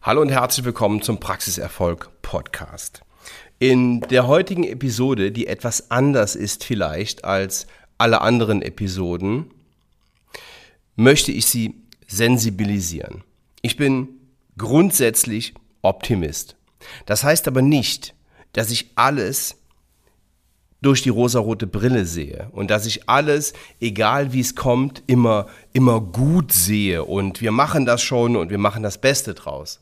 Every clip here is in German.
Hallo und herzlich willkommen zum Praxiserfolg Podcast. In der heutigen Episode, die etwas anders ist vielleicht als alle anderen Episoden, möchte ich Sie sensibilisieren. Ich bin grundsätzlich Optimist. Das heißt aber nicht, dass ich alles durch die rosarote Brille sehe und dass ich alles, egal wie es kommt, immer, immer gut sehe und wir machen das schon und wir machen das Beste draus.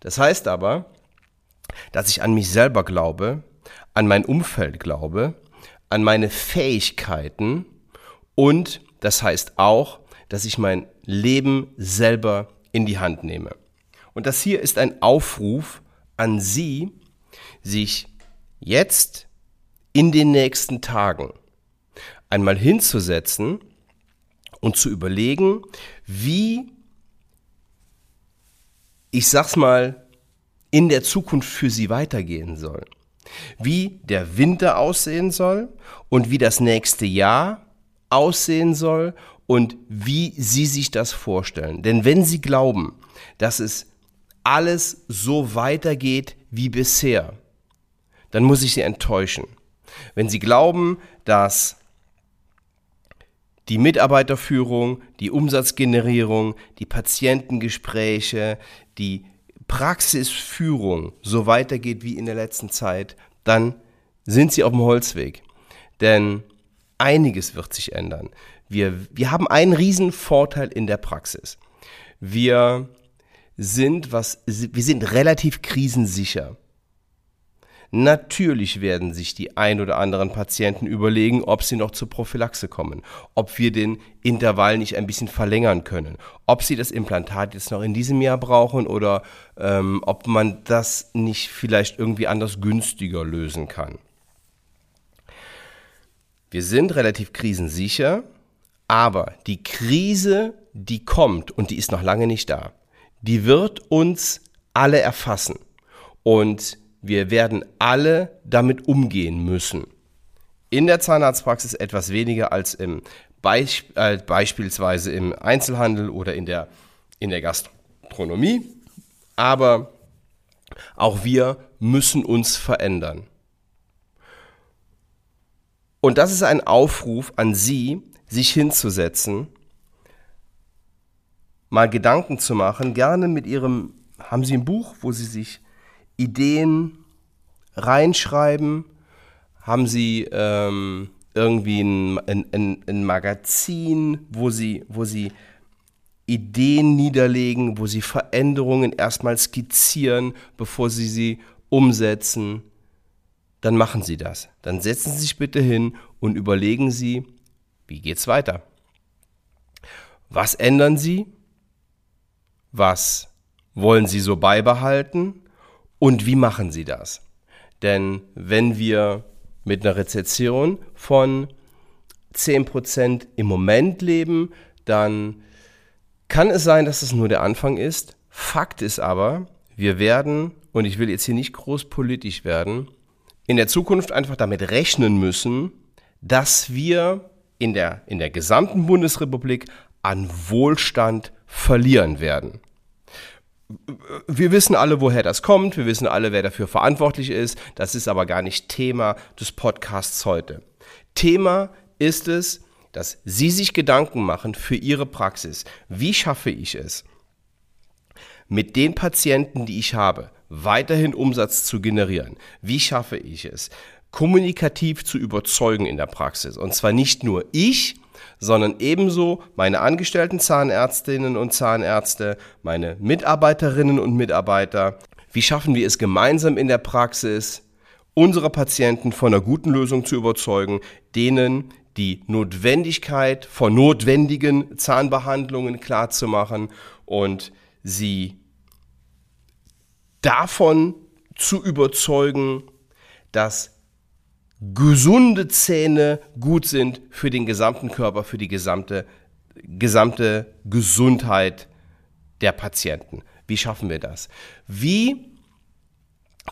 Das heißt aber, dass ich an mich selber glaube, an mein Umfeld glaube, an meine Fähigkeiten und das heißt auch, dass ich mein Leben selber in die Hand nehme. Und das hier ist ein Aufruf an Sie, sich jetzt in den nächsten Tagen einmal hinzusetzen und zu überlegen, wie, ich sag's mal, in der Zukunft für sie weitergehen soll. Wie der Winter aussehen soll und wie das nächste Jahr aussehen soll und wie sie sich das vorstellen. Denn wenn sie glauben, dass es alles so weitergeht wie bisher, dann muss ich sie enttäuschen. Wenn Sie glauben, dass die Mitarbeiterführung, die Umsatzgenerierung, die Patientengespräche, die Praxisführung so weitergeht wie in der letzten Zeit, dann sind Sie auf dem Holzweg. Denn einiges wird sich ändern. Wir, wir haben einen riesen Vorteil in der Praxis. Wir sind, was, wir sind relativ krisensicher. Natürlich werden sich die ein oder anderen Patienten überlegen, ob sie noch zur Prophylaxe kommen, ob wir den Intervall nicht ein bisschen verlängern können, ob sie das Implantat jetzt noch in diesem Jahr brauchen oder ähm, ob man das nicht vielleicht irgendwie anders günstiger lösen kann. Wir sind relativ krisensicher, aber die Krise, die kommt und die ist noch lange nicht da, die wird uns alle erfassen. Und wir werden alle damit umgehen müssen. In der Zahnarztpraxis etwas weniger als im Beisp äh, beispielsweise im Einzelhandel oder in der, in der Gastronomie. Aber auch wir müssen uns verändern. Und das ist ein Aufruf an Sie, sich hinzusetzen, mal Gedanken zu machen, gerne mit Ihrem, haben Sie ein Buch, wo Sie sich Ideen reinschreiben? Haben Sie ähm, irgendwie ein, ein, ein, Magazin, wo Sie, wo Sie Ideen niederlegen, wo Sie Veränderungen erstmal skizzieren, bevor Sie sie umsetzen? Dann machen Sie das. Dann setzen Sie sich bitte hin und überlegen Sie, wie geht's weiter? Was ändern Sie? Was wollen Sie so beibehalten? Und wie machen sie das? Denn wenn wir mit einer Rezession von 10% im Moment leben, dann kann es sein, dass es nur der Anfang ist. Fakt ist aber, wir werden, und ich will jetzt hier nicht groß politisch werden, in der Zukunft einfach damit rechnen müssen, dass wir in der, in der gesamten Bundesrepublik an Wohlstand verlieren werden wir wissen alle, woher das kommt. Wir wissen alle, wer dafür verantwortlich ist. Das ist aber gar nicht Thema des Podcasts heute. Thema ist es, dass Sie sich Gedanken machen für Ihre Praxis. Wie schaffe ich es, mit den Patienten, die ich habe, weiterhin Umsatz zu generieren? Wie schaffe ich es, kommunikativ zu überzeugen in der Praxis? Und zwar nicht nur ich, sondern ebenso meine angestellten Zahnärztinnen und Zahnärzte, meine Mitarbeiterinnen und Mitarbeiter. Wie schaffen wir es gemeinsam in der Praxis, unsere Patienten von einer guten Lösung zu überzeugen, denen die Notwendigkeit von notwendigen Zahnbehandlungen klarzumachen und sie davon zu überzeugen, dass gesunde Zähne gut sind für den gesamten Körper, für die gesamte, gesamte Gesundheit der Patienten. Wie schaffen wir das? Wie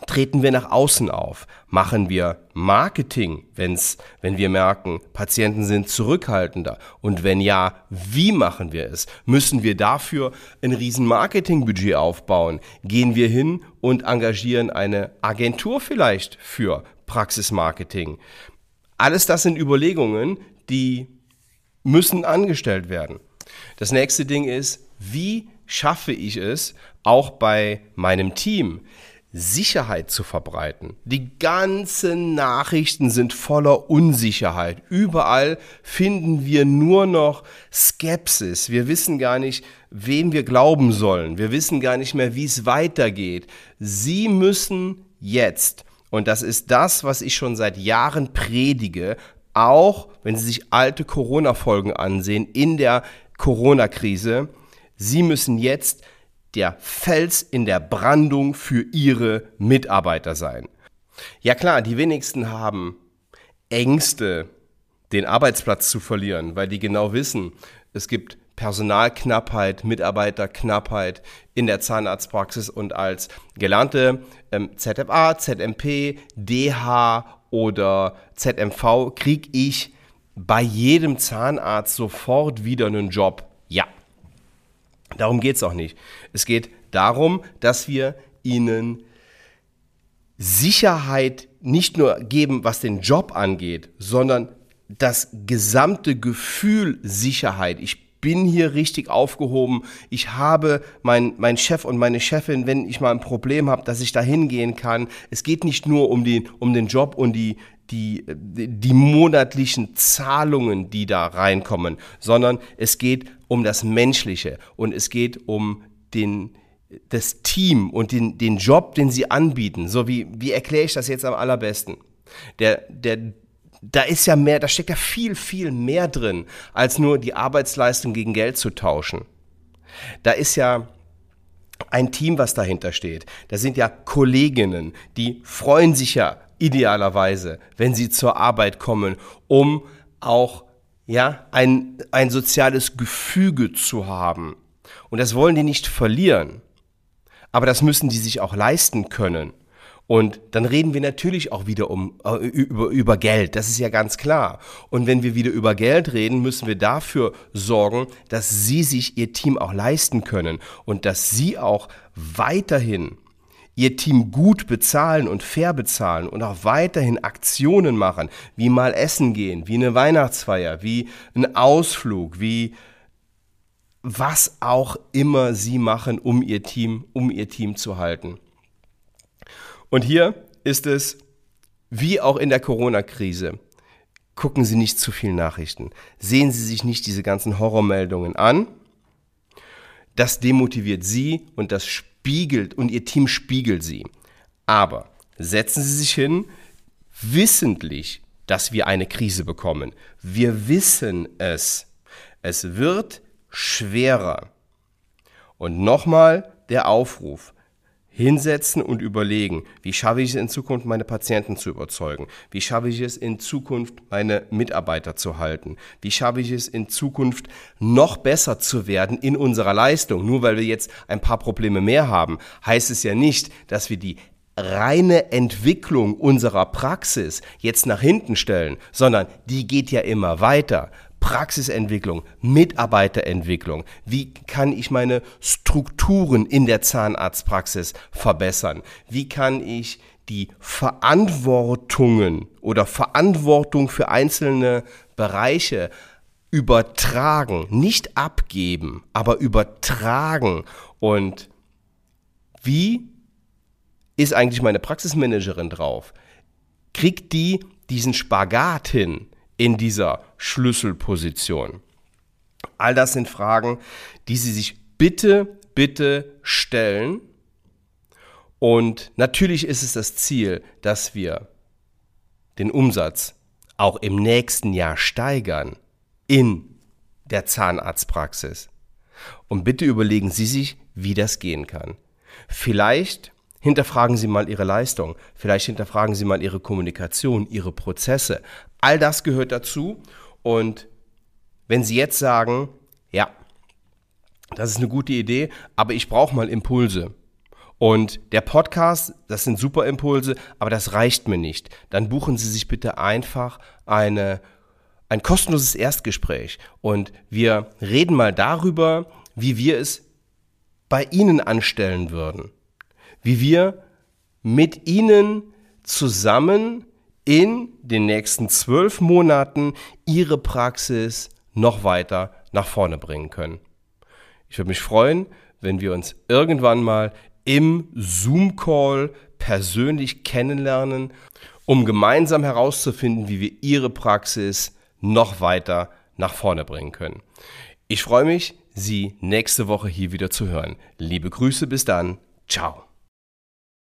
treten wir nach außen auf? Machen wir Marketing, wenn's, wenn wir merken, Patienten sind zurückhaltender? Und wenn ja, wie machen wir es? Müssen wir dafür ein riesen Marketingbudget aufbauen? Gehen wir hin und engagieren eine Agentur vielleicht für Praxismarketing? Alles das sind Überlegungen, die müssen angestellt werden. Das nächste Ding ist, wie schaffe ich es, auch bei meinem Team, Sicherheit zu verbreiten. Die ganzen Nachrichten sind voller Unsicherheit. Überall finden wir nur noch Skepsis. Wir wissen gar nicht, wem wir glauben sollen. Wir wissen gar nicht mehr, wie es weitergeht. Sie müssen jetzt, und das ist das, was ich schon seit Jahren predige, auch wenn Sie sich alte Corona-Folgen ansehen in der Corona-Krise, Sie müssen jetzt der Fels in der Brandung für ihre Mitarbeiter sein. Ja klar, die wenigsten haben Ängste, den Arbeitsplatz zu verlieren, weil die genau wissen, es gibt Personalknappheit, Mitarbeiterknappheit in der Zahnarztpraxis und als gelernte ähm, ZFA, ZMP, DH oder ZMV kriege ich bei jedem Zahnarzt sofort wieder einen Job. Ja, Darum geht es auch nicht. Es geht darum, dass wir ihnen Sicherheit nicht nur geben, was den Job angeht, sondern das gesamte Gefühl Sicherheit. Ich bin hier richtig aufgehoben. Ich habe meinen mein Chef und meine Chefin, wenn ich mal ein Problem habe, dass ich da hingehen kann. Es geht nicht nur um den, um den Job und die, die, die monatlichen Zahlungen, die da reinkommen, sondern es geht um das Menschliche und es geht um den, das Team und den, den Job, den sie anbieten. So wie, wie erkläre ich das jetzt am allerbesten? Der, der, da ist ja mehr, da steckt ja viel, viel mehr drin, als nur die Arbeitsleistung gegen Geld zu tauschen. Da ist ja ein Team, was dahinter steht. Da sind ja Kolleginnen, die freuen sich ja idealerweise, wenn sie zur Arbeit kommen, um auch ja, ein, ein soziales Gefüge zu haben. Und das wollen die nicht verlieren. Aber das müssen die sich auch leisten können. Und dann reden wir natürlich auch wieder um, äh, über, über Geld, das ist ja ganz klar. Und wenn wir wieder über Geld reden, müssen wir dafür sorgen, dass sie sich ihr Team auch leisten können und dass sie auch weiterhin ihr Team gut bezahlen und fair bezahlen und auch weiterhin Aktionen machen, wie mal essen gehen, wie eine Weihnachtsfeier, wie ein Ausflug, wie was auch immer sie machen, um ihr Team, um ihr Team zu halten. Und hier ist es, wie auch in der Corona-Krise, gucken Sie nicht zu viel Nachrichten. Sehen Sie sich nicht diese ganzen Horrormeldungen an. Das demotiviert Sie und das spiegelt und Ihr Team spiegelt Sie. Aber setzen Sie sich hin, wissentlich, dass wir eine Krise bekommen. Wir wissen es. Es wird schwerer. Und nochmal der Aufruf hinsetzen und überlegen, wie schaffe ich es in Zukunft, meine Patienten zu überzeugen? Wie schaffe ich es in Zukunft, meine Mitarbeiter zu halten? Wie schaffe ich es in Zukunft, noch besser zu werden in unserer Leistung? Nur weil wir jetzt ein paar Probleme mehr haben, heißt es ja nicht, dass wir die reine Entwicklung unserer Praxis jetzt nach hinten stellen, sondern die geht ja immer weiter. Praxisentwicklung, Mitarbeiterentwicklung. Wie kann ich meine Strukturen in der Zahnarztpraxis verbessern? Wie kann ich die Verantwortungen oder Verantwortung für einzelne Bereiche übertragen, nicht abgeben, aber übertragen. Und wie ist eigentlich meine Praxismanagerin drauf? Kriegt die diesen Spagat hin? In dieser Schlüsselposition? All das sind Fragen, die Sie sich bitte, bitte stellen. Und natürlich ist es das Ziel, dass wir den Umsatz auch im nächsten Jahr steigern in der Zahnarztpraxis. Und bitte überlegen Sie sich, wie das gehen kann. Vielleicht hinterfragen Sie mal Ihre Leistung, vielleicht hinterfragen Sie mal Ihre Kommunikation, Ihre Prozesse, All das gehört dazu. Und wenn Sie jetzt sagen, ja, das ist eine gute Idee, aber ich brauche mal Impulse. Und der Podcast, das sind super Impulse, aber das reicht mir nicht. Dann buchen Sie sich bitte einfach eine, ein kostenloses Erstgespräch und wir reden mal darüber, wie wir es bei Ihnen anstellen würden. Wie wir mit Ihnen zusammen in den nächsten zwölf Monaten Ihre Praxis noch weiter nach vorne bringen können. Ich würde mich freuen, wenn wir uns irgendwann mal im Zoom-Call persönlich kennenlernen, um gemeinsam herauszufinden, wie wir Ihre Praxis noch weiter nach vorne bringen können. Ich freue mich, Sie nächste Woche hier wieder zu hören. Liebe Grüße, bis dann. Ciao.